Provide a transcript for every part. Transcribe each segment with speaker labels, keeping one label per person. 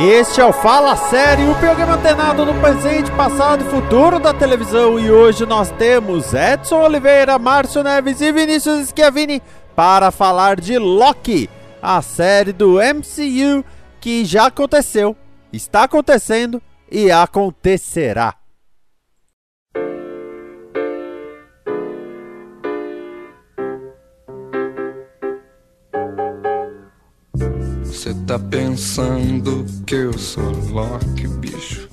Speaker 1: Este é o Fala Série, o programa antenado no presente, passado e futuro da televisão. E hoje nós temos Edson Oliveira, Márcio Neves e Vinícius Schiavini para falar de Loki, a série do MCU que já aconteceu, está acontecendo e acontecerá.
Speaker 2: Cê tá pensando que eu sou Loki, bicho?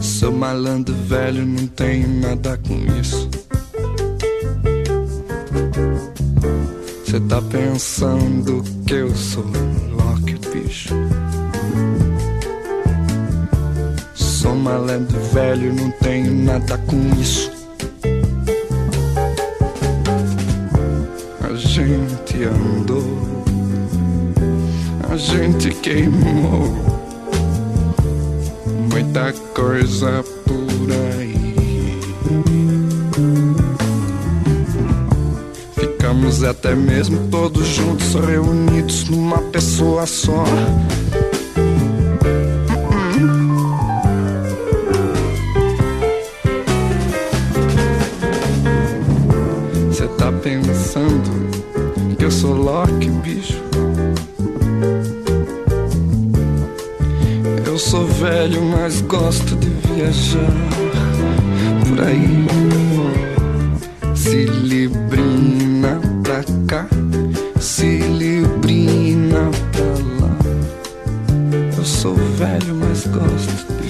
Speaker 2: Sou malandro velho, não tenho nada com isso. Cê tá pensando que eu sou Loki, bicho? Sou malandro velho, não tenho nada com isso. Andou, a gente queimou muita coisa por aí. Ficamos até mesmo todos juntos, reunidos numa pessoa só. Sou Loki, bicho? Eu sou velho, mas gosto de viajar por aí. Se librina pra cá, se librina pra lá. Eu sou velho, mas gosto de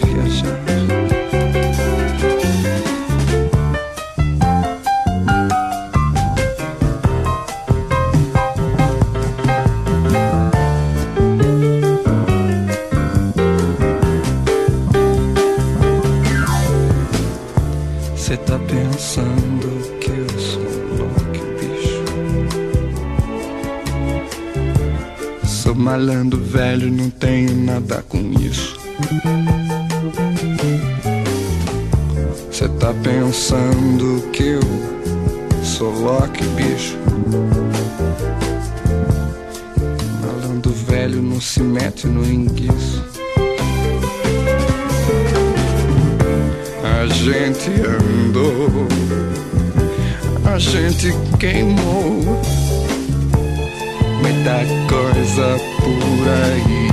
Speaker 2: queimou muita coisa por aí.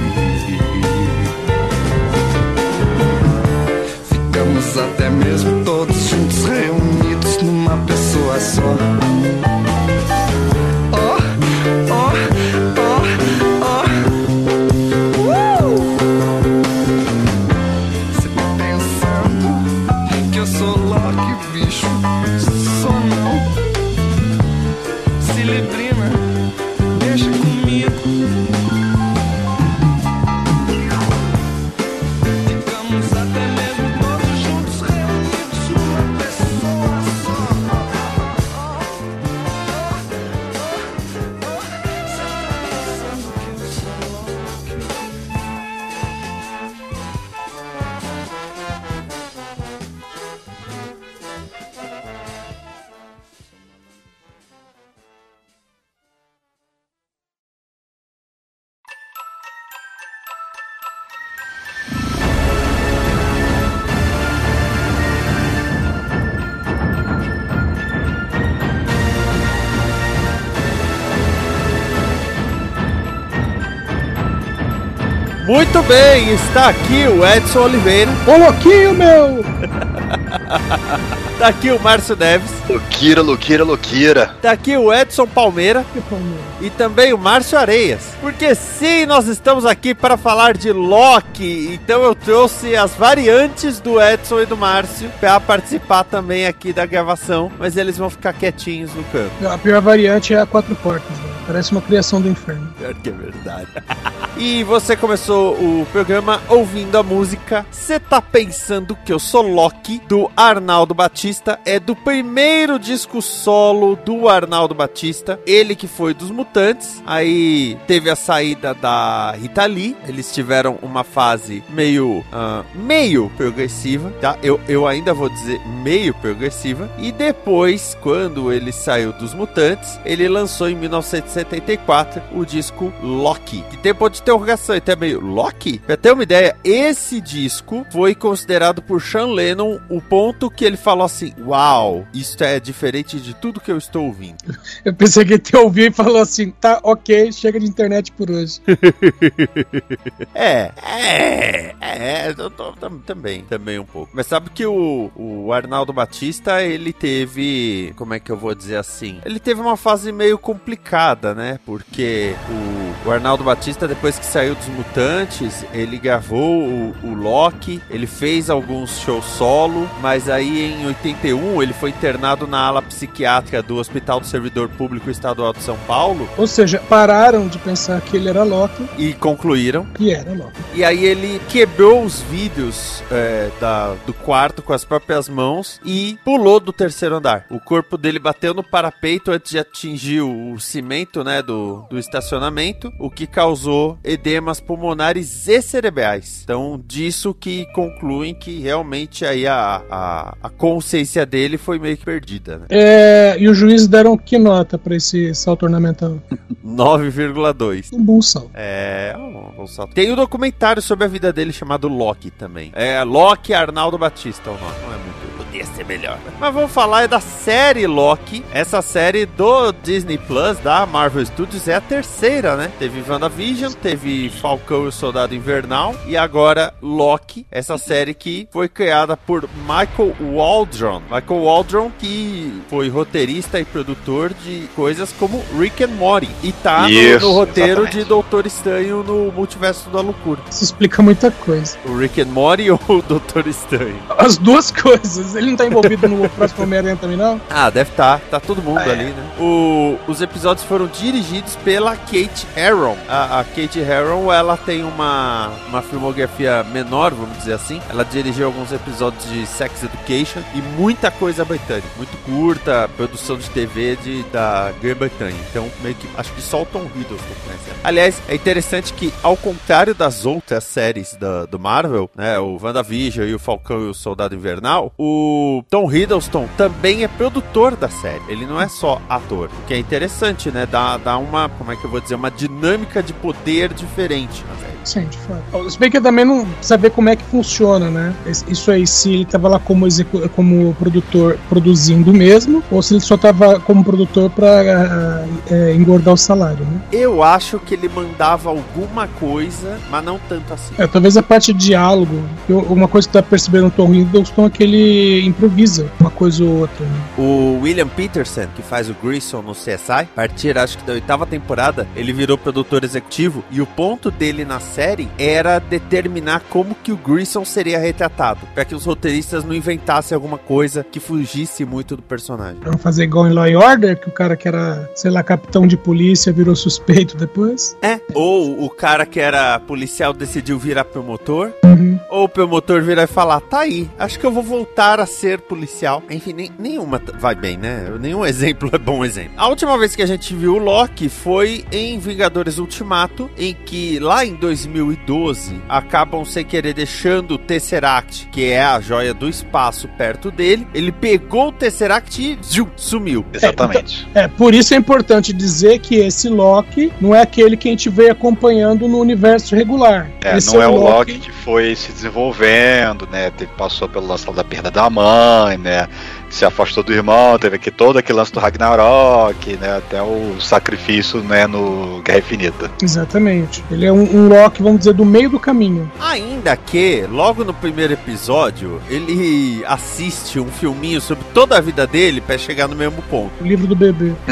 Speaker 2: Ficamos até mesmo todos juntos reunidos numa pessoa só.
Speaker 1: Muito bem, está aqui o Edson Oliveira.
Speaker 3: Ô louquinho, meu!
Speaker 1: Tá aqui o Márcio Neves.
Speaker 3: Luquira, Luquira, Luquira.
Speaker 1: Tá aqui o Edson Palmeira. E também o Márcio Areias. Porque sim, nós estamos aqui para falar de Loki. Então eu trouxe as variantes do Edson e do Márcio para participar também aqui da gravação. Mas eles vão ficar quietinhos no canto.
Speaker 4: A pior variante é a quatro portas, né? Parece uma criação do inferno.
Speaker 1: Pior que é verdade. e você começou o programa ouvindo a música Você tá pensando que eu sou Loki, do Arnaldo Batista. É do primeiro disco solo do Arnaldo Batista. Ele que foi dos Mutantes. Aí teve a saída da Rita Lee. Eles tiveram uma fase meio. ah, meio progressiva, tá? Eu, eu ainda vou dizer meio progressiva. E depois, quando ele saiu dos Mutantes, ele lançou em 1974 o disco Loki. Que tem ponto de interrogação, até meio Loki? Pra ter uma ideia, esse disco foi considerado por Sean Lennon o ponto que ele falou assim: Uau, isto é diferente de tudo que eu estou ouvindo.
Speaker 4: Eu pensei que ele te ouviu e falou assim: tá, ok, chega de internet por hoje.
Speaker 1: É, é, é, eu tô- tam- também, também um pouco. Mas sabe que o, o Arnaldo Batista, ele teve, como é que eu vou dizer assim? Ele teve uma fase meio complicada, né? Porque o, o Arnaldo Batista, depois que saiu dos Mutantes, ele gravou o, o Loki, ele fez alguns shows solo, mas aí em 81 ele foi internado na ala psiquiátrica do Hospital do Servidor Público Estadual de São Paulo
Speaker 4: Ou seja, pararam de pensar que ele era Loki
Speaker 1: e concluíram
Speaker 4: e era Loki.
Speaker 1: E aí ele quebrou os vidros é, da, do quarto com as próprias mãos e pulou do terceiro andar. O corpo dele bateu no parapeito antes de atingir o, o né, do, do estacionamento, o que causou edemas pulmonares e cerebrais. Então, disso que concluem que realmente aí a, a, a consciência dele foi meio que perdida. Né?
Speaker 4: É, e os juízes deram que nota pra esse salto ornamental?
Speaker 1: 9,2.
Speaker 4: Um bom salto.
Speaker 1: É, um bom salto. Tem um documentário sobre a vida dele chamado Loki também. É Loki Arnaldo Batista o nome. Não é muito. Podia ser melhor. Mas vamos falar é da série Loki. Essa série do Disney Plus, da Marvel Studios, é a terceira, né? Teve WandaVision, teve Falcão e o Soldado Invernal e agora Loki. Essa série que foi criada por Michael Waldron. Michael Waldron que foi roteirista e produtor de coisas como Rick and Morty. E tá no- no,
Speaker 3: Isso,
Speaker 1: roteiro
Speaker 3: exatamente.
Speaker 1: de Doutor Estranho no Multiverso da Loucura.
Speaker 4: Isso explica muita coisa.
Speaker 1: O Rick and Morty ou o Doutor Estranho?
Speaker 4: As duas coisas. Ele não tá envolvido no próximo Homem-Aranha também, não?
Speaker 1: Ah, deve estar. Tá. todo mundo
Speaker 3: É.
Speaker 1: ali, né? O- os episódios foram dirigidos pela Kate Herron. A, a Kate Herron, ela tem uma, uma filmografia menor, vamos dizer assim. Ela dirigiu alguns episódios de Sex Education e muita coisa britânica. Muito curta, produção de TV de, da Grã-Bretanha. Então, meio que, acho que só o Tom Hiddleston conhece ela. Aliás, é interessante que, ao contrário das outras séries da, do Marvel, né, o WandaVision e o Falcão e o Soldado Invernal, o Tom Hiddleston também é produtor da série. Ele não é só ator. O que é interessante, né? Dá, dá uma, como é que eu vou dizer, uma dinâmica de poder diferente na série.
Speaker 4: Sim, de fato. Se bem que eu também não saber como é que funciona, né? Isso aí, se ele tava lá como, execu- como produtor produzindo mesmo, ou se ele só tava como produtor pra ah, é, engordar o salário, né?
Speaker 1: Eu acho que ele mandava alguma coisa, mas não tanto assim.
Speaker 4: É, talvez a parte de diálogo, eu- uma coisa que pra perceber no Tom Hiddleston é que ele improvisa uma coisa ou outra. Né?
Speaker 1: O William Peterson, que faz o Grissom no CSI, a partir acho que da oitava temporada, ele virou produtor executivo e o ponto dele na série era determinar como que o Grissom seria retratado, para que os roteiristas não inventassem alguma coisa que fugisse muito do personagem.
Speaker 4: Pra fazer igual em Law and Order, que o cara que era, sei lá, capitão de polícia virou suspeito depois.
Speaker 1: É. Ou o cara que era policial decidiu virar promotor,
Speaker 4: Uhum.
Speaker 1: ou o promotor virar e falar: tá aí, acho que eu vou voltar a ser policial. Enfim, nem- nenhuma vai bem, né? Nenhum exemplo é bom exemplo. A última vez que a gente viu o Loki foi em Vingadores Ultimato, em que lá em 2012 acabam sem querer deixando o Tesseract, que é a joia do espaço, perto dele. Ele pegou o Tesseract e ziu, sumiu.
Speaker 3: Exatamente.
Speaker 4: É, por isso é importante dizer que esse Loki não é aquele que a gente veio acompanhando no universo regular.
Speaker 3: É,
Speaker 4: Esse
Speaker 3: não é o Loki que foi se desenvolvendo, né? Passou pelo lance da perda da mãe, né? se afastou do irmão, teve aqui todo aquele lance do Ragnarok, né? Até o sacrifício, né, no Guerra Infinita.
Speaker 4: Exatamente. Ele é um, um Loki, vamos dizer, do meio do caminho.
Speaker 1: Ainda que, logo no primeiro episódio, ele assiste um filminho sobre toda a vida dele pra chegar no mesmo ponto.
Speaker 4: O livro do bebê.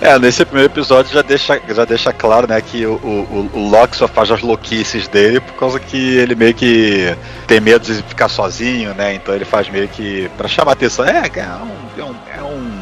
Speaker 3: É, nesse primeiro episódio já deixa, já deixa claro, né, que o, o, o Loki só faz as louquices dele por causa que ele meio que tem medo de ficar sozinho, né? Então ele faz meio que pra chamar atenção. É, é um, é um, é um,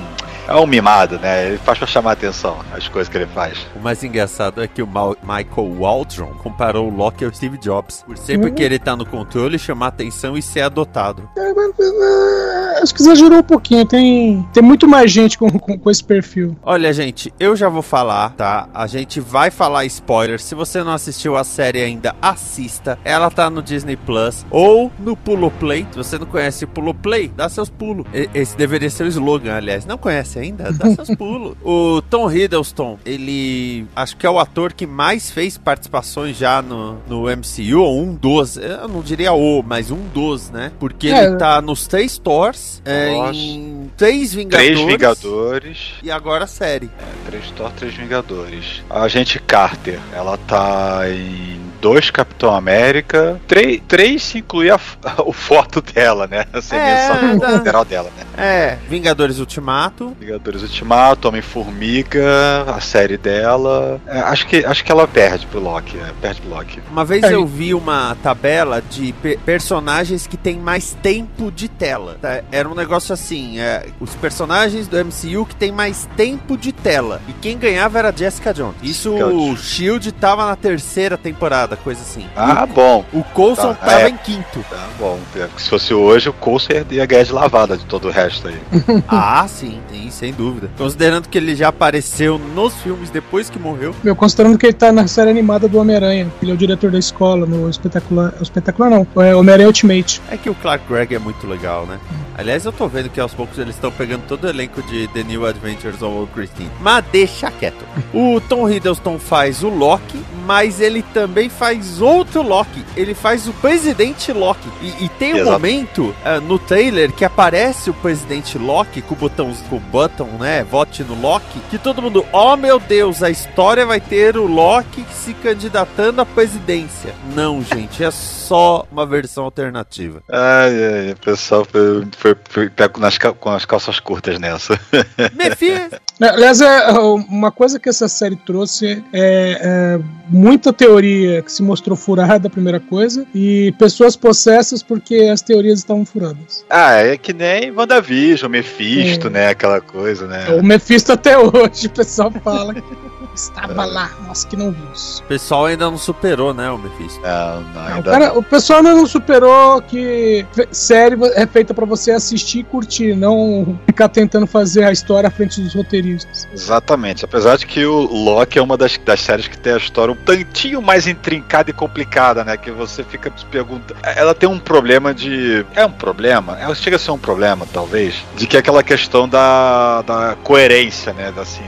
Speaker 3: é um mimado, né? Ele faz pra chamar atenção as coisas que ele faz.
Speaker 1: O mais engraçado é que o Ma- Michael Waldron comparou o Loki ao Steve Jobs. Por sempre
Speaker 4: Uhum.
Speaker 1: querer estar no controle, chamar atenção e ser adotado.
Speaker 4: É, mas, é, Acho que exagerou um pouquinho. Tem, tem muito mais gente com, com, com esse perfil.
Speaker 1: Olha, gente, eu já vou falar, tá? A gente vai falar spoilers. Se você não assistiu a série ainda, assista. Ela tá no Disney Plus ou no Pulo Play. Se você não conhece o Pulo Play, dá seus pulos. E- Esse deveria ser o slogan, aliás. Não conhece ainda? Dá seus pulos. O Tom Hiddleston, ele acho que é o ator que mais fez participações já no, no MCU, ou um dos. Eu não diria o, mas um dos, né? Porque
Speaker 4: É.
Speaker 1: ele tá nos três Thors, é, em três Vingadores.
Speaker 3: Três Vingadores.
Speaker 1: E agora a série.
Speaker 3: Três Thor, três Vingadores. A agente Carter, ela tá em dois Capitão América. Três, três se incluir a, o foto dela, né? Sem
Speaker 1: É,
Speaker 3: menção
Speaker 1: tá.
Speaker 3: lateral dela, né?
Speaker 1: É, Vingadores Ultimato.
Speaker 3: Vingadores Ultimato, Homem-Formiga, a série dela. É, acho, que, acho que ela perde pro Loki. é, perde pro Loki.
Speaker 1: Uma vez
Speaker 4: É.
Speaker 1: eu vi uma tabela de pe- personagens que tem mais tempo de tela. tá? Era um negócio assim: é, os personagens do MCU que tem mais tempo de tela. E quem ganhava era Jessica Jones. Isso
Speaker 3: Jessica
Speaker 1: o
Speaker 3: Jones.
Speaker 1: Shield tava na terceira temporada, coisa assim.
Speaker 3: Ah, bom.
Speaker 1: O Coulson
Speaker 3: Tá,
Speaker 1: tava
Speaker 3: é.
Speaker 1: em quinto.
Speaker 3: Tá bom. É, Se fosse hoje, o Coulson ia- ia ganhar de lavada de todo o resto aí.
Speaker 1: ah, sim, sim, sem dúvida. Considerando que ele já apareceu nos filmes depois que morreu.
Speaker 4: Meu, considerando que ele tá na série animada do Homem-Aranha. Ele é o diretor da escola, no espetacular. Espetacular não, é Homem-Aranha Ultimate.
Speaker 1: É que o Clark Gregg é muito legal, né? Aliás, eu tô vendo que aos poucos eles estão pegando todo o elenco de The New Adventures of Old Christine. Mas deixa quieto. O Tom Hiddleston faz o Loki, mas ele também faz outro Loki. Ele faz o Presidente Loki. E, e tem um
Speaker 3: Exato.
Speaker 1: momento ah, no trailer que aparece o Presidente Loki com o botão, com o button, né? Vote no Loki. Que todo mundo, oh meu Deus, a história vai ter o Loki se candidatando à presidência. Não, gente, é só uma versão alternativa.
Speaker 3: Ai, ai, o pessoal foi, foi, foi pego nas, com as calças curtas nessa.
Speaker 1: Mephisto.
Speaker 4: Aliás, é, uma coisa que essa série trouxe é, é muita teoria que se mostrou furada, primeira coisa, e pessoas possessas porque as teorias estavam furadas.
Speaker 3: Ah, é que nem WandaVision, Mephisto,
Speaker 4: É.
Speaker 3: né? Aquela coisa, né?
Speaker 4: O Mephisto até hoje, o pessoal fala estava lá, nós que não vimos.
Speaker 1: O pessoal ainda não superou, né, o Mephisto.
Speaker 3: Não, não, ainda
Speaker 4: o, cara- o pessoal ainda não superou que série é feita pra você assistir e curtir, não ficar tentando fazer a história à frente dos roteiristas.
Speaker 3: Exatamente. Apesar de que o Loki é uma das, das séries que tem a história um tantinho mais intrincada e complicada, né? Que você fica se perguntando. Ela tem um problema de. É um problema? Ela chega a ser um problema, talvez. De que é aquela questão da, da coerência, né? Da, assim,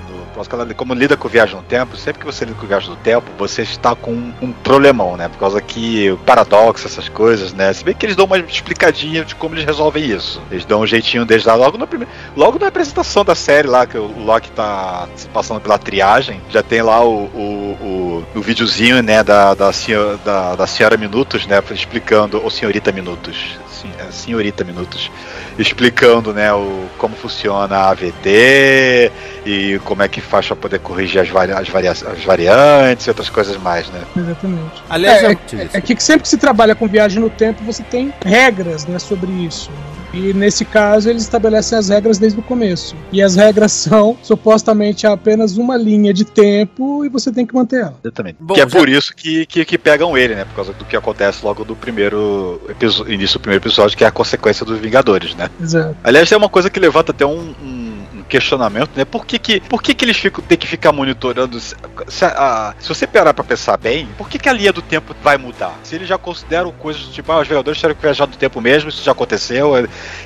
Speaker 3: Como lida com viagem no tempo, sempre que você lida com viagem no tempo, você está com um, um problemão, né? Por causa que paradoxo, essas coisas, né? Se bem que eles dão uma explicadinha de como eles resolvem isso. Eles dão um jeitinho deles lá logo no primeiro. Logo na apresentação da série lá, que o Loki tá se passando pela triagem, já tem lá o, o, o, o videozinho, né, da, da, senhora, da, da senhora Minutos, né, explicando, ou senhorita Minutos, sim, é, senhorita Minutos, explicando, né, o, como funciona a AVT e como é que faz para poder corrigir as, vari, as, varia, as variantes e outras coisas mais, né.
Speaker 4: Exatamente.
Speaker 1: Aliás,
Speaker 4: É,
Speaker 1: é,
Speaker 4: é, é que sempre que se trabalha com viagem no tempo, você tem regras né, sobre isso. E nesse caso, eles estabelecem as regras desde o começo. E as regras são supostamente apenas uma linha de tempo e você tem que manter ela.
Speaker 3: Exatamente.
Speaker 1: Bom,
Speaker 3: que é
Speaker 1: já-
Speaker 3: por isso que, que, que pegam ele, né? Por causa do que acontece logo no primeiro episo- início do primeiro episódio, que é a consequência dos Vingadores, né?
Speaker 4: Exato.
Speaker 3: Aliás, tem uma coisa que levanta até um, um questionamento, né? Por que que, por que, que eles ficam, têm que ficar monitorando? Se, se, a- se você parar pra pensar bem, por que, que a linha do tempo vai mudar? Se eles já consideram coisas tipo, ah, os vereadores tiveram que viajar do tempo mesmo, isso já aconteceu,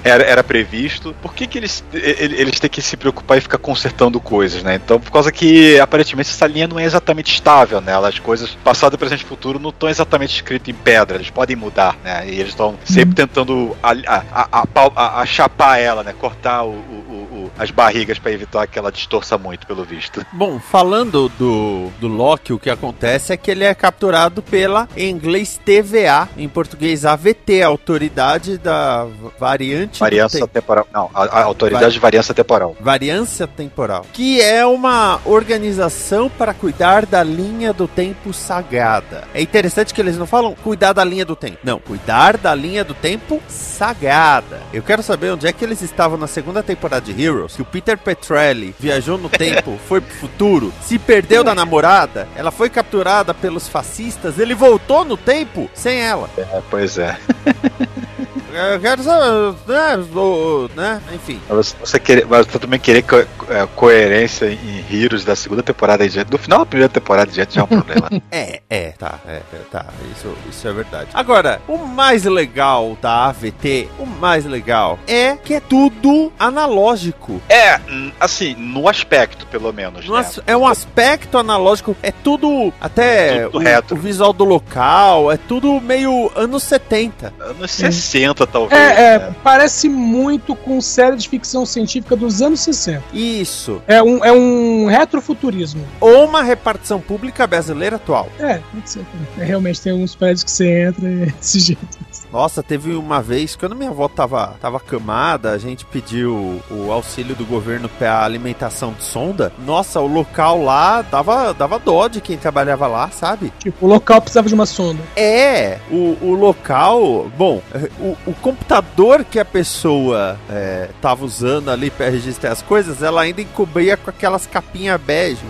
Speaker 3: era, era previsto, por que, que eles, ele- eles têm que se preocupar e ficar consertando coisas, né? Então, por causa que aparentemente essa linha não é exatamente estável, né? As coisas passado, presente e futuro não estão exatamente escritas em pedra, eles podem mudar, né? E eles estão sempre tentando a, a, a, a chapar ela, né? Cortar o- o- as barrigas pra evitar que ela distorça muito, pelo visto.
Speaker 1: Bom, falando do, do Loki, o que acontece é que ele é capturado pela, em inglês, TVA, em português AVT, Autoridade da Variante Tempo.
Speaker 3: temporal. Não, a, a autoridade de variança temporal.
Speaker 1: Variância temporal, que é uma organização para cuidar da linha do tempo sagrada. É interessante que eles não falam cuidar da linha do tempo. Não, cuidar da linha do tempo sagrada. Eu quero saber onde é que eles estavam na segunda temporada de Heroes, que o Peter Petrelli viajou no tempo, foi pro futuro, se perdeu da namorada, ela foi capturada pelos fascistas, ele voltou no tempo sem ela.
Speaker 3: É, pois é.
Speaker 1: Eu quero saber, né, né, enfim.
Speaker 3: Mas você, querer, mas você também querer co- é, coerência em Heroes da segunda temporada em diante. Do final da primeira temporada em diante já é um problema.
Speaker 1: É, é, tá, é, é, tá, isso, isso é verdade. Agora, o mais legal da AVT, o mais legal é que é tudo analógico.
Speaker 3: é, assim, no aspecto, pelo menos.
Speaker 1: No
Speaker 3: né?
Speaker 1: as- É um aspecto analógico, é tudo, até
Speaker 3: Tudo
Speaker 1: o, o visual do local, é tudo meio anos 70.
Speaker 3: Anos 60, talvez.
Speaker 4: É, é,
Speaker 3: né?
Speaker 4: parece muito com série de ficção científica dos anos 60.
Speaker 1: Isso.
Speaker 4: É um, é um retrofuturismo.
Speaker 1: Ou uma repartição pública brasileira atual.
Speaker 4: É, pode ser. É, realmente tem alguns prédios que você entra e é desse jeito.
Speaker 1: Nossa, teve uma vez, quando minha avó tava, tava acamada, a gente pediu o auxílio do governo pra alimentação de sonda. Nossa, o local lá dava, dava dó de quem trabalhava lá, sabe?
Speaker 4: Tipo, o local precisava de uma sonda.
Speaker 1: É, o, o local. Bom, o, o computador que a pessoa é, tava usando ali pra registrar as coisas, ela ainda encobria com aquelas capinhas bege.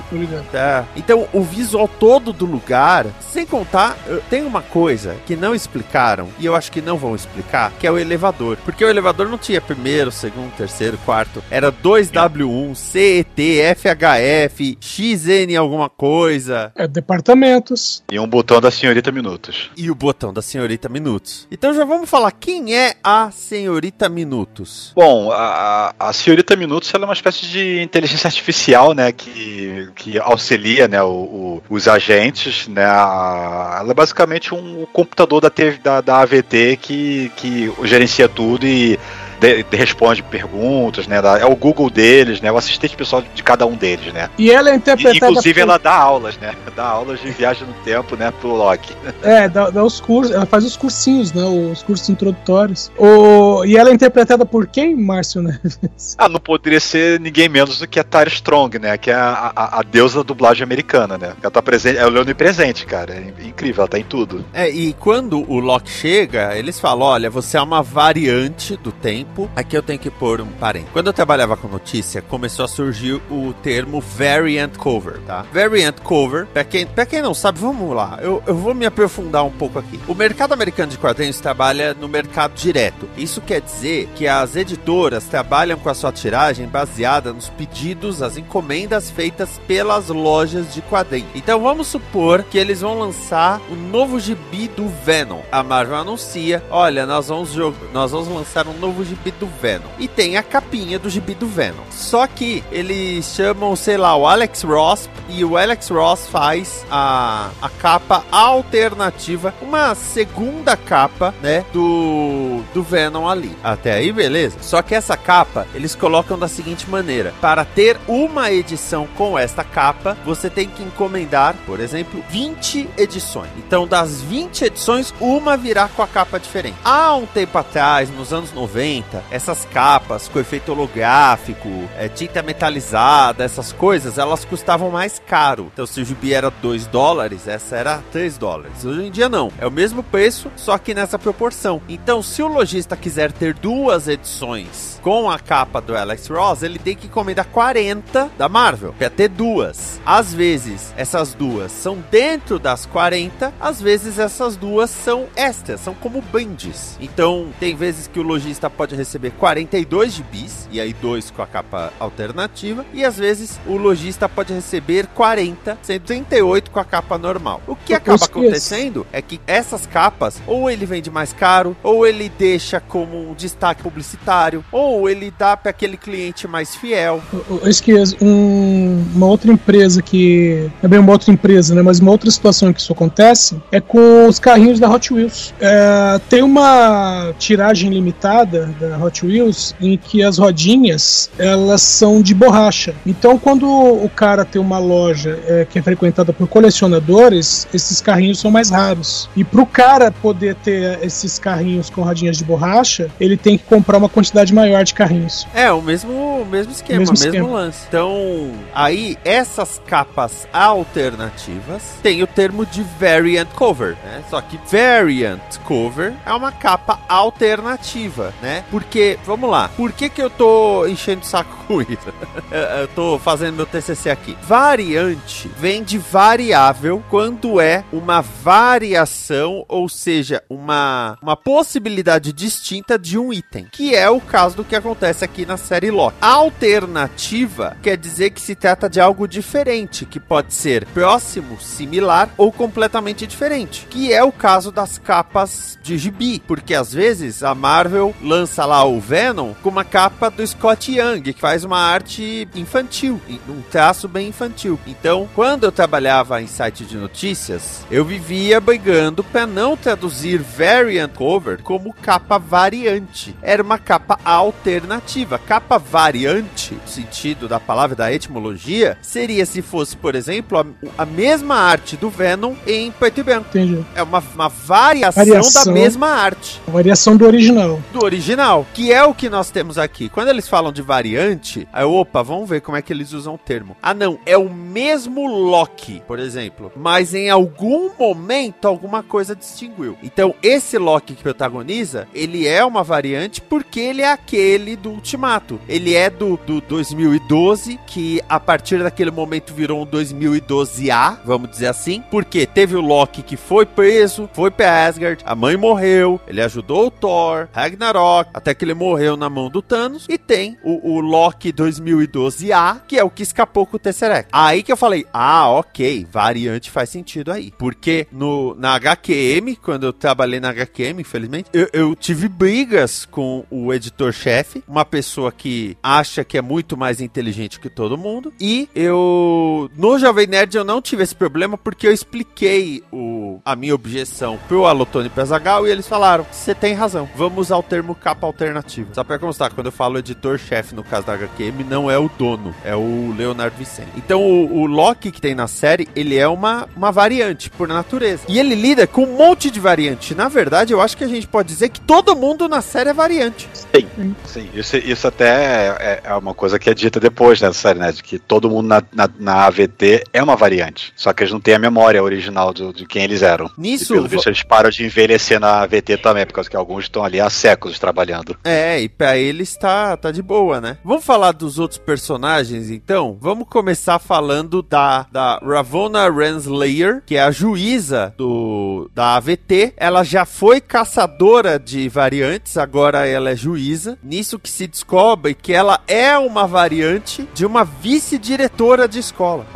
Speaker 1: Tá. Então, o visual todo do lugar, sem contar, tem uma coisa que não explicaram, e eu acho que não vão explicar, que é o elevador. Porque o elevador não tinha primeiro, segundo, terceiro, quarto. Era 2W1, CET, FHF, XN alguma coisa.
Speaker 4: É, departamentos.
Speaker 3: E um botão da senhorita Minutos.
Speaker 1: E o botão da senhorita Minutos. Então já vamos falar quem é a senhorita Minutos.
Speaker 3: Bom, a, a senhorita Minutos ela é uma espécie de inteligência artificial, né, que, que auxilia, né, o- o- os agentes, né, a- ela é basicamente um computador da, TV da, da AVT que, que gerencia tudo e de- de- responde perguntas, né, da- é o Google deles, né, o assistente pessoal de cada um deles, né.
Speaker 4: E ela é
Speaker 3: E,
Speaker 4: interpretada.
Speaker 3: inclusive
Speaker 4: por-
Speaker 3: ela dá aulas, né, dá aulas de viagem no tempo, né, pro Loki.
Speaker 4: É, dá, dá os cursos, ela faz os cursinhos, né? Os cursos introdutórios. O, e ela é interpretada por quem, Márcio Neves?
Speaker 3: Ah, não poderia ser ninguém menos do que a Tara Strong, né? Que é a, a, a deusa da dublagem americana, né? Ela tá presente, é o onipresente, cara. É incrível, ela tá em tudo.
Speaker 1: É, e quando o Loki chega, eles falam: olha, você é uma variante do tempo. Aqui eu tenho que pôr um parênteses. Quando eu trabalhava com notícia, começou a surgir o termo variant cover, tá? Variant cover, pra quem, pra quem não sabe, vamos lá. Eu, eu vou me aprofundar um pouco aqui. O mercado americano de quadrinhos trabalha no mercado direto. Isso quer dizer que as editoras trabalham com a sua tiragem baseada nos pedidos, as encomendas feitas pelas lojas de quadrinhos. Então vamos supor que eles vão lançar o novo gibi do Venom. A Marvel anuncia: olha, nós vamos, nós vamos lançar um novo gibi do Venom. E tem a capinha do gibi do Venom. Só que eles chamam, sei lá, o Alex Ross e o Alex Ross faz a, a capa alternativa, uma segunda capa, né, do, do Venom ali. Até aí, beleza. Só que essa capa, eles colocam da seguinte maneira: para ter uma edição com esta capa, você tem que encomendar, por exemplo, 20 edições. Então, das 20 edições, uma virá com a capa diferente. Há um tempo atrás, nos anos 90, essas capas com efeito holográfico, é, tinta metalizada, essas coisas, elas custavam mais caro. Então, se o gibi era 2 dólares, essa era 3 dólares. Hoje em dia, não. É o mesmo preço, só que nessa proporção. Então, se o lojista quiser ter duas edições com a capa do Alex Ross, ele tem que encomendar 40 da Marvel, para ter duas. Às vezes, essas duas são dentro das 40, às vezes essas duas são extras, são como bands. Então, tem vezes que o lojista pode pode receber 42 gibis, e aí dois com a capa alternativa, e às vezes o lojista pode receber 40, sendo 38 com a capa normal. O que
Speaker 4: Eu
Speaker 1: acaba acontecendo é que essas capas, ou ele vende mais caro, ou ele deixa como um destaque publicitário, ou ele dá para aquele cliente mais fiel.
Speaker 4: Esqueço, um- uma outra empresa que. É bem uma outra empresa, né? Mas uma outra situação que isso acontece é com os carrinhos da Hot Wheels. É, tem uma tiragem limitada da Hot Wheels em que as rodinhas elas são de borracha. Então, quando o cara tem uma loja é, que é frequentada por colecionadores, esses carrinhos são mais raros. E pro cara poder ter esses carrinhos com rodinhas de borracha, ele tem que comprar uma quantidade maior de carrinhos.
Speaker 1: É, o mesmo, o mesmo esquema,
Speaker 4: Mesmo
Speaker 1: mesmo,
Speaker 4: esquema.
Speaker 1: lance. Então, aí, essas capas alternativas tem o termo de variant cover, né? Só que variant cover é uma capa alternativa, né? Porque, vamos lá, por que que eu tô enchendo o saco com isso? eu tô fazendo meu TCC aqui. Variante vem de variável quando é uma variação, ou seja, uma, uma possibilidade distinta de um item, que é o caso do que acontece aqui na série Loki. Alternativa quer dizer que se trata de algo diferente, que pode ser próximo, similar ou completamente diferente, que é o caso das capas de gibi, porque às vezes a Marvel lança lá o Venom com uma capa do Scott Young, que faz uma arte infantil, um traço bem infantil. Então, quando eu trabalhava em site de notícias, eu vivia brigando para não traduzir variant cover como capa variante. Era uma capa alternativa. Capa variante, no sentido da palavra da etimologia, seria se fosse, por exemplo, a, a mesma arte do Venom em preto e branco.
Speaker 4: Entendi.
Speaker 1: É uma, uma variação,
Speaker 4: Variação.
Speaker 1: da mesma arte
Speaker 4: variação do original.
Speaker 1: do original, que é o que nós temos aqui. Quando eles falam de variante, aí, opa, vamos ver como é que eles usam o termo. Ah, não, é o mesmo Loki, por exemplo, mas em algum momento alguma coisa distinguiu. Então, esse Loki que protagoniza, ele é uma variante porque ele é aquele do Ultimato. Ele é do, do 2012, que a partir daquele momento virou um 2012A, vamos dizer assim, porque teve o Loki que foi preso, foi pra Asgard, a mãe morreu, ele ajudou o Thor, Ragnarok, até que ele morreu na mão do Thanos, e tem o, o Loki 2012A, que é o que escapou com o Tesseract. Aí que eu falei, ah, ok, variante faz sentido aí. Porque no, na HQM, quando eu trabalhei na HQM, infelizmente, eu, eu tive brigas com o editor-chefe, uma pessoa que acha que é muito mais inteligente que todo mundo, e eu, no Jovem Nerd, eu não tive esse problema porque eu expliquei o, a minha objeção pro Alotone Pezagal e eles falaram, você tem razão, vamos usar o termo capa alternativa. Só pra constar, quando eu falo editor-chefe no caso da HQM, não é o dono, é o Leonardo Vicente. Então o, o Loki que tem na série, ele é uma, uma variante por natureza. E ele lida com um monte de variante. Na verdade, eu acho que a gente pode dizer que todo mundo na série é variante.
Speaker 3: Sim, isso, isso até é, é uma coisa que é dita depois nessa série, né? De que todo mundo na, na, na AVT é uma variante. Só que eles não têm a memória original do- de quem eles eram.
Speaker 1: Nisso,
Speaker 3: e pelo visto eles param de envelhecer na AVT também, por causa que alguns estão ali há séculos trabalhando.
Speaker 1: É, e pra eles tá, tá de boa, né? Vamos falar dos outros personagens, então? Vamos começar falando da, da Ravonna Renslayer, que é a juíza do, da AVT. Ela já foi caçadora de variantes, agora ela é juíza. Nisso que se descobre que ela é uma variante de uma vice-diretora de escola.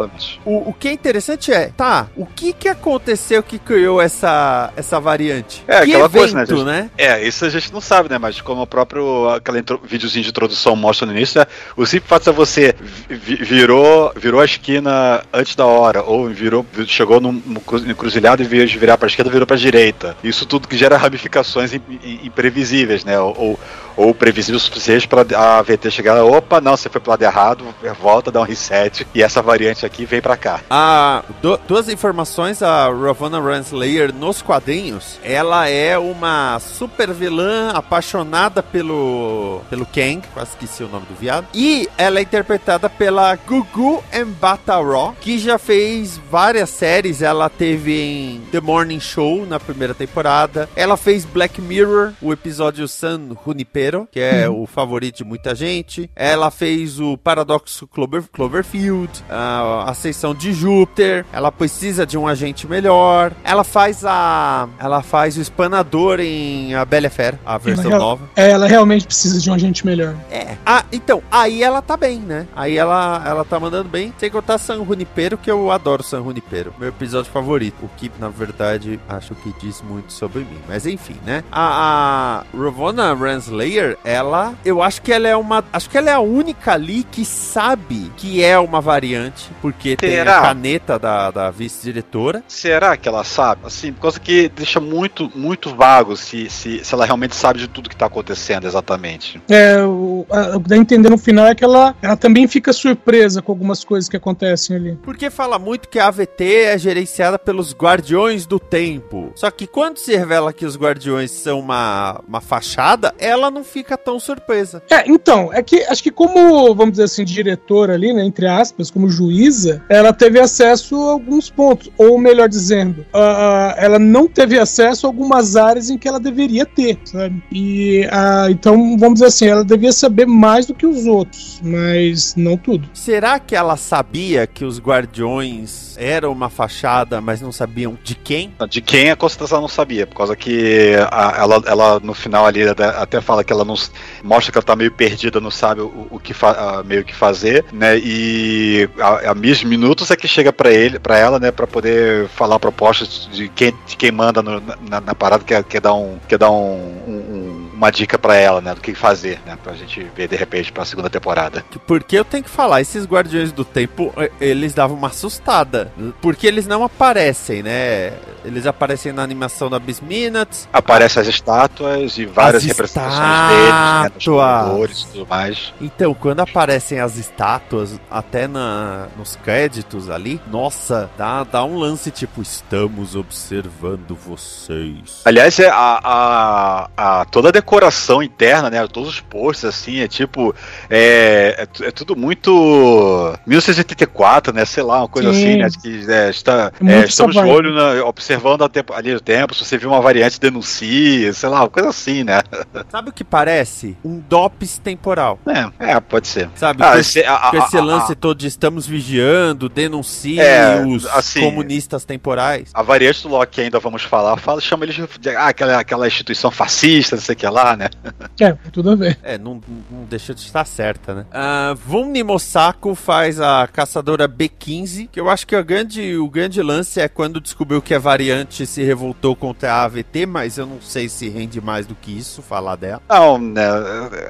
Speaker 1: O, o que é interessante é, tá, o que que aconteceu que criou essa, essa variante?
Speaker 3: É,
Speaker 1: que
Speaker 3: aquela
Speaker 1: evento,
Speaker 3: coisa, né, gente?
Speaker 1: né?
Speaker 3: É, isso a gente não sabe, né? Mas como o próprio aquele videozinho de introdução mostra no início, né? o simples fato de você vi- virou, virou a esquina antes da hora, ou virou, chegou num num cru- encruzilhado e vez de virar pra esquerda, virou pra direita. Isso tudo que gera ramificações im- im- imprevisíveis, né? Ou, ou, previsível o suficiente pra a AVT chegar, opa, não, você foi pro lado errado, volta, dá um reset, e essa variante aqui vem pra cá.
Speaker 1: A, du- duas informações, a Ravonna Renslayer nos quadrinhos, ela é uma super vilã apaixonada pelo pelo Kang, quase esqueci o nome do viado, e ela é interpretada pela Gugu Mbatha-Raw, que já fez várias séries, ela teve em The Morning Show na primeira temporada, ela fez Black Mirror, o episódio San Junipero, Junipero, que é o favorito de muita gente. Ela fez o Paradoxo Clover, Cloverfield, a Ascensão de Júpiter. Ela precisa de um agente melhor. Ela faz a. Ela faz o Espanador em A Bela a Fera, a versão
Speaker 4: real-
Speaker 1: nova.
Speaker 4: É, ela realmente precisa de um agente melhor.
Speaker 1: É. Ah, então, aí ela tá bem, né? Aí ela, ela tá mandando bem. Sem contar San Junipero, que eu adoro San Junipero. Meu episódio favorito. O que, na verdade, acho que diz muito sobre mim. Mas enfim, né? A, a Ravonna Renslayer, ela. Eu acho que ela é uma. Acho que ela é a única ali que sabe que é uma variante. Porque tem
Speaker 3: Será?
Speaker 1: a caneta da, da vice-diretora.
Speaker 3: Será que ela sabe? Assim, por causa que deixa muito, muito vago se, se, se ela realmente sabe de tudo que tá acontecendo exatamente.
Speaker 4: É, o, a- o que dá a entender no final é que ela, ela também fica surpresa com algumas coisas que acontecem ali.
Speaker 1: Porque fala muito que a AVT é gerenciada pelos Guardiões do Tempo. Só que quando se revela que os Guardiões são uma, uma fachada, ela não fica tão surpresa.
Speaker 4: É, então, é que acho que como, vamos dizer assim, diretora ali, né, entre aspas, como juíza, ela teve acesso a alguns pontos, ou melhor dizendo, ela não teve acesso a algumas áreas em que ela deveria ter, sabe? E então, vamos dizer assim, ela devia saber mais do que os outros, mas não tudo.
Speaker 1: Será que ela sabia que os Guardiões eram uma fachada, mas não sabiam de quem?
Speaker 3: De quem a Constância não sabia, por causa que a- ela, ela no final ali até fala que ela não mostra que ela tá meio perdida, não sabe o, o que meio que fazer, né? E a, a Miss Minutos é que chega pra ele, para ela, né, para poder falar propostas de quem, de quem manda no- na, na parada, quer, quer dar um, quer dar um, um- um- uma dica pra ela, né, do que fazer, né, pra gente ver de repente pra segunda temporada.
Speaker 1: Porque eu tenho que falar, esses Guardiões do Tempo, eles davam uma assustada. Porque eles não aparecem, né? Eles aparecem na animação da Bis Minutes,
Speaker 3: Aparecem as estátuas e várias
Speaker 1: As
Speaker 3: representações deles, né, nos e tudo mais.
Speaker 1: Então, quando aparecem as estátuas, até na, nos créditos ali, nossa, dá, dá um lance tipo, estamos observando vocês.
Speaker 3: Aliás, é a, a, a- toda a decoração interna, né? Todos os posts, assim, é tipo. É, é, é tudo muito. 1984, né? Sei lá, uma coisa
Speaker 4: Sim.
Speaker 3: assim, né? Que, é, está,
Speaker 4: É
Speaker 3: é, estamos de olho na- observando a tempo- ali o tempo. Se você viu uma variante, denuncie, sei lá, uma coisa assim, né?
Speaker 1: Sabe o que parece? Um DOPS temporal.
Speaker 3: É, é pode ser.
Speaker 1: Sabe?
Speaker 3: Ah,
Speaker 1: com
Speaker 3: esse, a-
Speaker 1: com
Speaker 3: a-
Speaker 1: esse
Speaker 3: a-
Speaker 1: lance todo de estamos vigiando, denuncie
Speaker 3: É,
Speaker 1: os
Speaker 3: assim-
Speaker 1: comunistas temporais.
Speaker 3: A variante do Loki que ainda vamos falar, fala, chama eles de, de- ah, aquela, aquela instituição fascista, não sei o que lá, né?
Speaker 4: É, tudo a ver.
Speaker 1: É, não, não deixa de estar certa, né? Uh, Mosako faz a caçadora B15, que eu acho que o grande, o grande lance é quando descobriu que a variante se revoltou contra a AVT, mas eu não sei se rende mais do que isso falar dela.
Speaker 3: Não, né?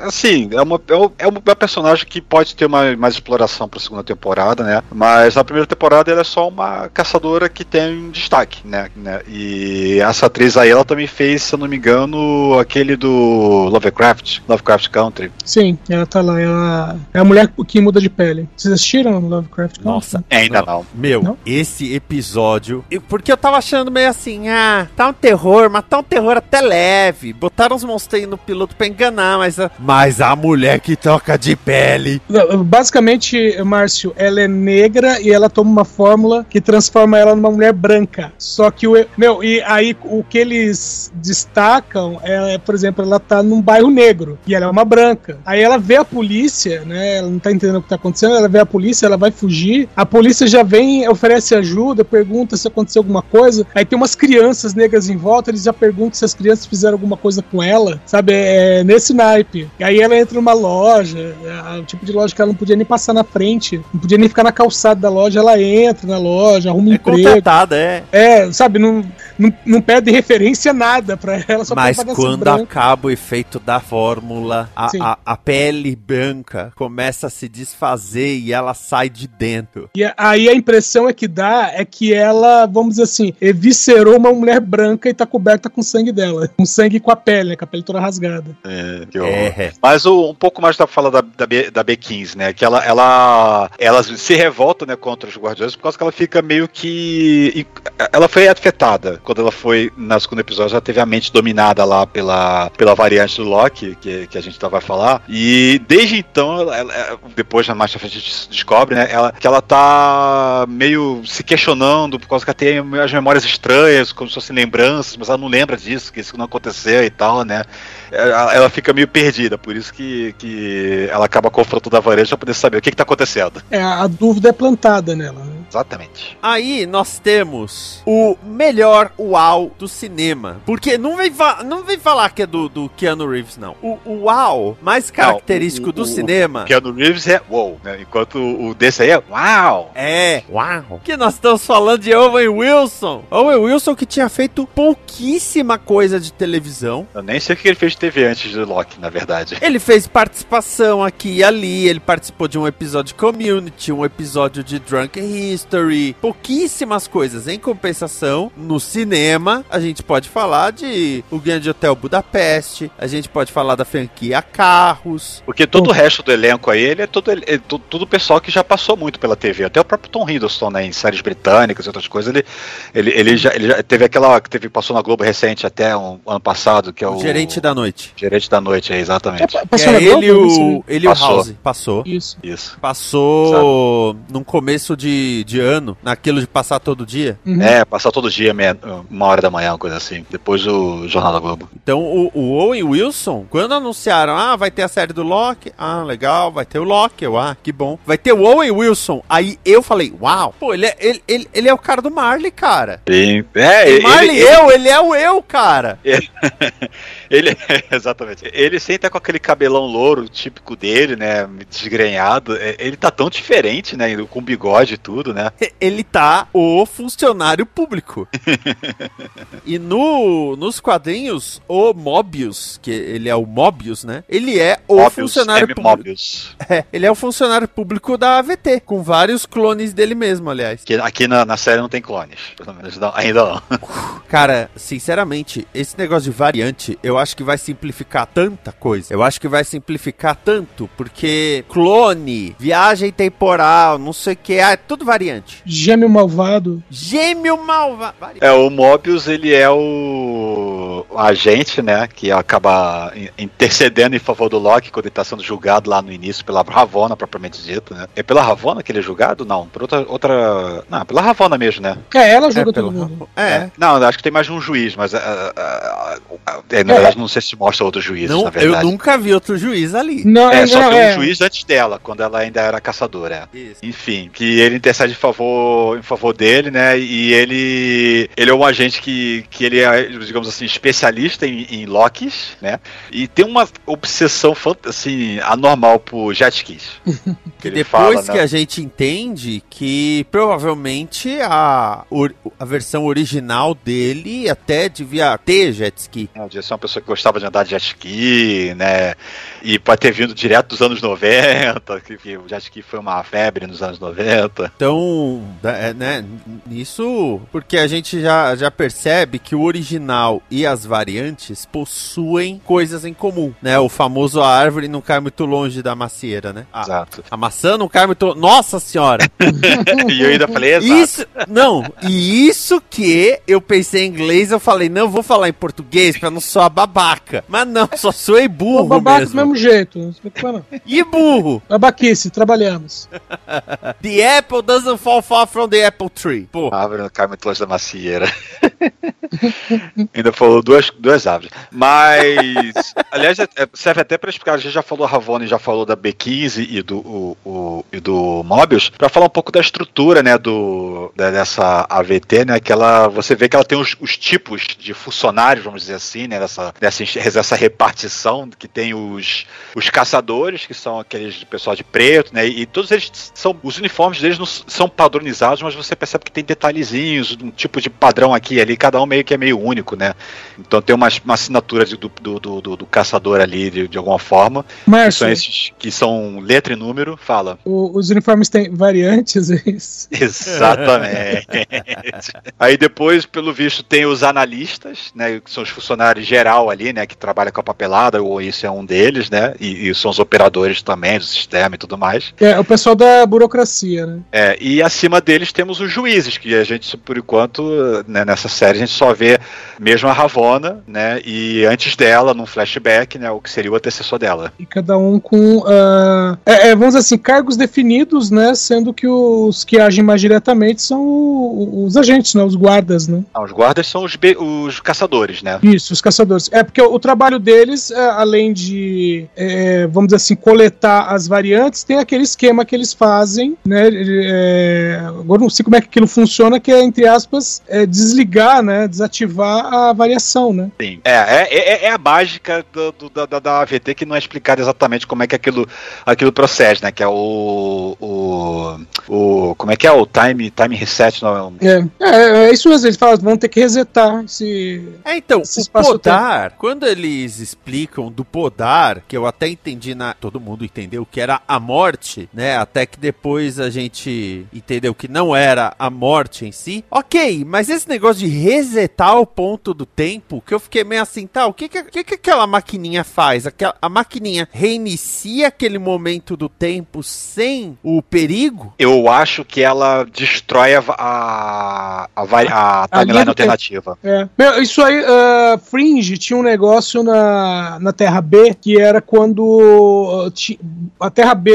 Speaker 3: Assim, é uma, é uma, é uma personagem que pode ter uma, mais exploração pra segunda temporada, né? Mas na primeira temporada ela é só uma caçadora que tem destaque, né? né? E essa atriz aí, ela também fez, se eu não me engano, aquele do Lovecraft, Lovecraft Country.
Speaker 4: Sim, ela tá lá. Ela é a mulher que muda de pele. Vocês assistiram Lovecraft Country?
Speaker 1: Nossa,
Speaker 3: Ainda
Speaker 1: Não.
Speaker 3: não.
Speaker 1: Meu,
Speaker 4: Não?
Speaker 1: esse episódio. porque eu tava achando meio assim, ah, tá um terror, mas tá um terror até leve. Botaram os monstrinhos no piloto pra enganar, mas a, mas a mulher que troca de pele.
Speaker 4: Basicamente, Márcio, ela é negra e ela toma uma fórmula que transforma ela numa mulher branca. Só que o. Meu, e aí o que eles destacam é, por exemplo, ela tá num bairro negro e ela é uma branca. Aí ela vê a polícia, né? Ela não tá entendendo o que tá acontecendo, ela vê a polícia, ela vai fugir. A polícia já vem, oferece ajuda, pergunta se aconteceu alguma coisa. Aí tem umas crianças negras em volta, eles já perguntam se as crianças fizeram alguma coisa com ela, sabe? É nesse naipe. E aí ela entra numa loja, é o tipo de loja que ela não podia nem passar na frente, não podia nem ficar na calçada da loja, ela entra na loja, arruma
Speaker 1: É
Speaker 4: emprego.
Speaker 1: contratada, é.
Speaker 4: É, sabe, não, não, não pede referência nada pra ela, só
Speaker 1: Mas quando
Speaker 4: branca.
Speaker 1: acaba o efeito da fórmula, a, a, a pele branca começa a se desfazer e ela sai de dentro.
Speaker 4: E aí a impressão é que dá é que ela, vamos dizer assim, eviscerou uma mulher branca e tá coberta com sangue dela. Com sangue com a pele, né? Com a pele toda rasgada.
Speaker 3: É, que horror.
Speaker 1: É.
Speaker 3: Mas o- um pouco mais da fala da, da, B, da B15, né? Que ela, ela, ela se revolta né, contra os Guardiões por causa que ela fica meio que. Ela foi afetada quando ela foi, na segundo episódio, ela teve a mente dominada lá pela, pela variante do Loki, que, que a gente tá, vai falar. E desde então, ela- depois na pra frente a gente descobre, né? Ela, que ela tá meio se questionando por causa que ela tem as memórias estranhas, como se fossem lembranças, mas ela não lembra disso, que isso não aconteceu e tal, né? Ela, fica meio perdida, por isso que, que ela acaba confrontando a Vanessa pra poder saber o que, que tá acontecendo.
Speaker 4: É, a dúvida é plantada nela. Né?
Speaker 3: Exatamente.
Speaker 1: Aí nós temos o melhor uau do cinema. Porque não vem, fa- não vem falar que é do, do Keanu Reeves, não. O, o uau mais característico
Speaker 3: Não, o-
Speaker 1: do
Speaker 3: o-
Speaker 1: cinema.
Speaker 3: O Keanu Reeves é wow, né? Enquanto o desse aí é uau!
Speaker 1: É, uau. Que nós estamos falando de Owen Wilson. Owen Wilson que tinha feito pouquíssima coisa de televisão.
Speaker 3: Eu nem sei o que ele fez TV antes de Loki, na verdade.
Speaker 1: Ele fez participação aqui e ali, ele participou de um episódio de Community, um episódio de Drunk History, pouquíssimas coisas. Em compensação, no cinema, a gente pode falar de O Grande Hotel Budapeste, a gente pode falar da franquia Carros.
Speaker 3: Porque todo o resto do elenco aí, ele é todo, ele- é tudo pessoal que já passou muito pela TV. Até o próprio Tom Hiddleston, né, em séries britânicas e outras coisas, ele, ele, ele, já, ele já teve aquela que teve, passou na Globo recente até um ano passado, que é o,
Speaker 1: O gerente da noite.
Speaker 3: Gerente da Noite, é, exatamente.
Speaker 4: É, passou
Speaker 1: é ele,
Speaker 4: sei.
Speaker 1: o, ele e o
Speaker 3: Passou.
Speaker 1: House. Passou.
Speaker 4: Isso.
Speaker 3: Isso.
Speaker 1: Passou num começo de, de ano, naquilo de passar todo dia.
Speaker 4: Uhum.
Speaker 3: É, passar todo dia, meia- uma hora da manhã, uma coisa assim. Depois do Jornal da Globo.
Speaker 1: Então, o, o Owen Wilson, quando anunciaram, ah, vai ter a série do Loki, ah, legal, vai ter o Loki, eu, ah, que bom. Vai ter o Owen Wilson, aí eu falei, uau, pô, ele é, ele, ele, ele é o cara do Marley, cara.
Speaker 3: E, é, ele,
Speaker 1: Marley
Speaker 3: ele,
Speaker 1: eu, ele é o eu, cara.
Speaker 3: ele- exatamente. Ele sem tá com aquele cabelão louro típico dele, né? Desgrenhado. É, Ele tá tão diferente, né? Com bigode e tudo, né?
Speaker 1: Ele tá o funcionário público. e no, nos quadrinhos, o Mobius, que ele é o Mobius, né? Ele é o
Speaker 3: Mobius,
Speaker 1: funcionário público. É, ele é o funcionário público da AVT, com vários clones dele mesmo, aliás.
Speaker 3: Que aqui na, na série não tem clones. Pelo menos não- ainda não.
Speaker 1: Cara, sinceramente, esse negócio de variante, eu acho que vai simplificar tanta coisa. Eu acho que vai simplificar tanto, porque clone, viagem temporal, não sei o que, ah, é tudo variante.
Speaker 4: Gêmeo malvado.
Speaker 1: Gêmeo malvado.
Speaker 3: É, o Mobius, ele é o, agente, né? Que acaba in- intercedendo em favor do Loki quando ele tá sendo julgado lá no início pela Ravonna, propriamente dito, né? É pela Ravonna que ele é julgado? Não, por outra. outra... Não, pela Ravonna mesmo, né?
Speaker 4: É, ela
Speaker 1: É,
Speaker 4: joga
Speaker 1: pelo
Speaker 4: todo mundo.
Speaker 1: É.
Speaker 3: Não, acho que tem mais de um juiz, mas. ah, ah, é, na verdade, não sei se mostra outros juízes,
Speaker 1: Não,
Speaker 3: na
Speaker 1: eu
Speaker 3: verdade.
Speaker 1: nunca vi outro juiz ali.
Speaker 4: Não,
Speaker 3: É,
Speaker 4: é,
Speaker 3: só
Speaker 4: não,
Speaker 3: tem
Speaker 4: é.
Speaker 3: um juiz antes dela, quando ela ainda era caçadora. é.
Speaker 1: Isso.
Speaker 3: Enfim, que ele intercede em favor, em favor dele, né? E ele, ele é um agente que, que ele é, digamos assim, especialista em, em Locks, né? E tem uma obsessão assim, anormal por jet skis. que ele
Speaker 1: Depois
Speaker 3: fala,
Speaker 1: que
Speaker 3: né?
Speaker 1: a gente entende que provavelmente a, a versão original dele até devia ter jet ski.
Speaker 3: Né, de ser uma pessoa que gostava de andar de jet ski, né? E pode ter vindo direto dos anos 90, que, que o jet ski foi uma febre nos anos 90.
Speaker 1: Então, é, né, isso porque a gente já, já percebe que o original e as variantes possuem coisas em comum, né? O famoso a árvore não cai muito longe da macieira, né? A,
Speaker 3: Exato.
Speaker 1: a maçã não cai muito... Nossa senhora!
Speaker 3: e eu ainda falei, exato.
Speaker 1: Isso, não, e isso que eu pensei em inglês, eu falei, não, vou falar em português pra não soar babaca. Mas não, só
Speaker 4: O
Speaker 1: burro
Speaker 4: babaca
Speaker 1: mesmo.
Speaker 4: do mesmo jeito. Não se preocupa, não.
Speaker 1: E burro.
Speaker 4: Babaquice, trabalhamos.
Speaker 1: The apple doesn't fall far from the apple tree. Pô,
Speaker 3: A árvore não cai muito longe da macieira. Ainda falou duas, duas árvores. Mas, aliás, é- é- serve até para explicar. A gente já falou a Ravone, já falou da B15 e do, o, o- e do Mobius, para falar um pouco da estrutura, né, do, dessa AVT, né, que ela, você vê que ela tem os, os tipos de funcionários, vamos dizer assim, né, dessa, dessa, dessa repartição, que tem os, os caçadores, que são aqueles pessoal de preto, né, e todos eles são, os uniformes deles não são padronizados, mas você percebe que tem detalhezinhos, um tipo de padrão aqui e ali, cada um meio que é meio único, né, então tem uma, uma assinatura de- do, do, do, do- do caçador ali, de, de alguma forma, que
Speaker 4: Márcio,
Speaker 3: são esses que são letra e número, fala.
Speaker 4: o- os uniformes têm variantes, é isso?
Speaker 3: Exatamente. Aí depois, pelo visto, tem os analistas, né? Que são os funcionários geral ali, né? Que trabalham com a papelada, ou isso é um deles, né? E, e são os operadores também do sistema e tudo mais.
Speaker 4: É, o pessoal da burocracia, né?
Speaker 3: É, e acima deles temos os juízes, que a gente, por enquanto, né, nessa série, a gente só vê mesmo a Ravona, né? E antes dela, num flashback, né? O que seria o antecessor dela.
Speaker 4: E cada um com, ah, é, é, vamos dizer assim, cargos definidos, né? Sendo que os que agem mais diretamente são os agentes, né? Os guardas, né?
Speaker 3: Ah, os guardas são os, os caçadores, né?
Speaker 4: Isso, os caçadores. É porque o, o trabalho deles, é, além de, é, vamos dizer assim, coletar as variantes, tem aquele esquema que eles fazem, né? é, agora não sei como é que aquilo funciona, que é, entre aspas, é, desligar, né? Desativar a variação, né?
Speaker 3: Sim. É, é, é, é a mágica do, do- da, da- AVT que não é explicada exatamente como é que aquilo, aquilo procede, né? Que é o, o. o. Como é que é? O time, time reset, não é?
Speaker 4: É, é, é isso mesmo, eles falam, vão ter que resetar esse.
Speaker 1: É, então,
Speaker 4: Esse
Speaker 1: o podar, quando eles explicam do podar, que eu até entendi na. Todo mundo entendeu que era a morte, né? Até que depois a gente entendeu que não era a morte em si. Ok, mas esse negócio de resetar o ponto do tempo, que eu fiquei meio assim, tá, o que que, que, que aquela maquininha faz? Aquela, a maquininha reinicia aquele momento do tempo sem o perigo?
Speaker 3: Eu acho que ela destrói a, a, a, a timeline alternativa.
Speaker 4: É. Meu, isso aí, ah, Fringe tinha um negócio na, na Terra B que era quando ti- a Terra B,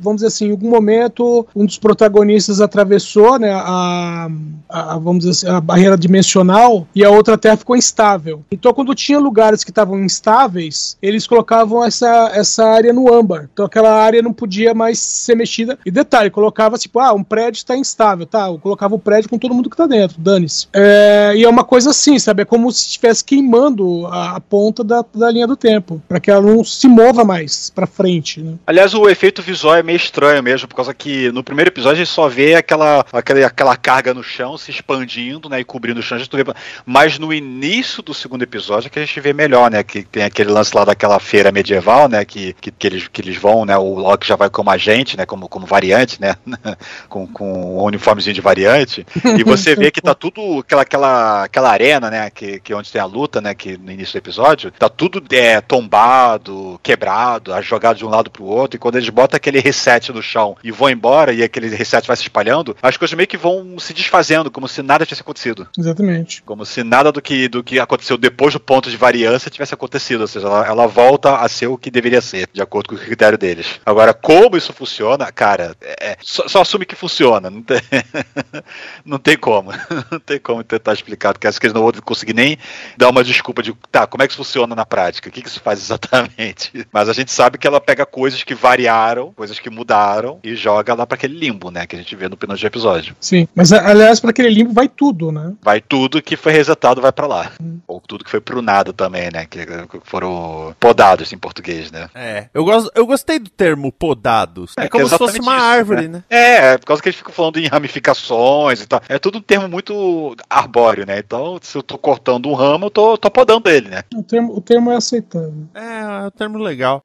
Speaker 4: vamos dizer assim, em algum momento um dos protagonistas atravessou, né, a, a- vamos dizer assim, a barreira dimensional e a outra Terra ficou instável. Então, quando tinha lugares que estavam instáveis, eles colocavam essa, essa área no âmbar. Então, aquela área não podia mais ser mexida. E detalhe, colocava tipo, ah, um prédio está instável, tá? Eu colocava o prédio com todo mundo que tá dentro, dane-se. É, e é uma coisa assim, sabe? É como se estivesse queimando a ponta da, da linha do tempo, para que ela não se mova mais para frente, né?
Speaker 3: Aliás, o efeito visual é meio estranho mesmo, por causa que no primeiro episódio a gente só vê aquela, aquela, aquela carga no chão se expandindo, né, e cobrindo o chão. Mas no início do segundo episódio é que a gente vê melhor, né, que tem aquele lance lá daquela feira medieval, né, que, que, que eles, que eles vão, né, o Loki já vai como agente, né, como, como variante, né, com, com um uniformezinho de variante, e você vê que tá tudo, aquela, aquela, aquela arena, né, que, que é onde tem a luta, né, que no início do episódio, tá tudo é, tombado, quebrado, jogado de um lado pro outro, e quando eles botam aquele reset no chão e vão embora, e aquele reset vai se espalhando, as coisas meio que vão se desfazendo, como se nada tivesse acontecido.
Speaker 4: Exatamente.
Speaker 3: Como se nada do que, do que aconteceu depois do ponto de variância tivesse acontecido. Ou seja, ela, ela volta a ser o que deveria ser, de acordo com o critério deles. Agora, como isso funciona, cara, é- é- só, só assume que funciona. Não tem, não tem como. Não tem como tentar explicar, porque acho que eles não vão conseguir nem dar uma desculpa de tá, como é que isso funciona na prática? O que, que isso faz exatamente? Mas a gente sabe que ela pega coisas que variaram, coisas que mudaram, e joga lá para aquele limbo, né? Que a gente vê no penúltimo episódio.
Speaker 4: Sim. Mas, aliás, para aquele limbo vai tudo, né?
Speaker 3: Vai tudo que foi resetado vai pra lá. Ou tudo que foi pro nada também, né? Que foram podados em português, né?
Speaker 1: É. Eu, gosto, eu gostei do termo podados. É,
Speaker 3: É,
Speaker 1: como se fosse uma
Speaker 3: isso,
Speaker 1: árvore, né?
Speaker 3: É, é, por causa que eles ficam falando em ramificações e tal. É tudo um termo muito arbóreo, né? Então, se eu tô cortando um ramo, eu tô, tô podando ele, né?
Speaker 4: O termo, o termo é aceitável.
Speaker 1: É, é um termo legal.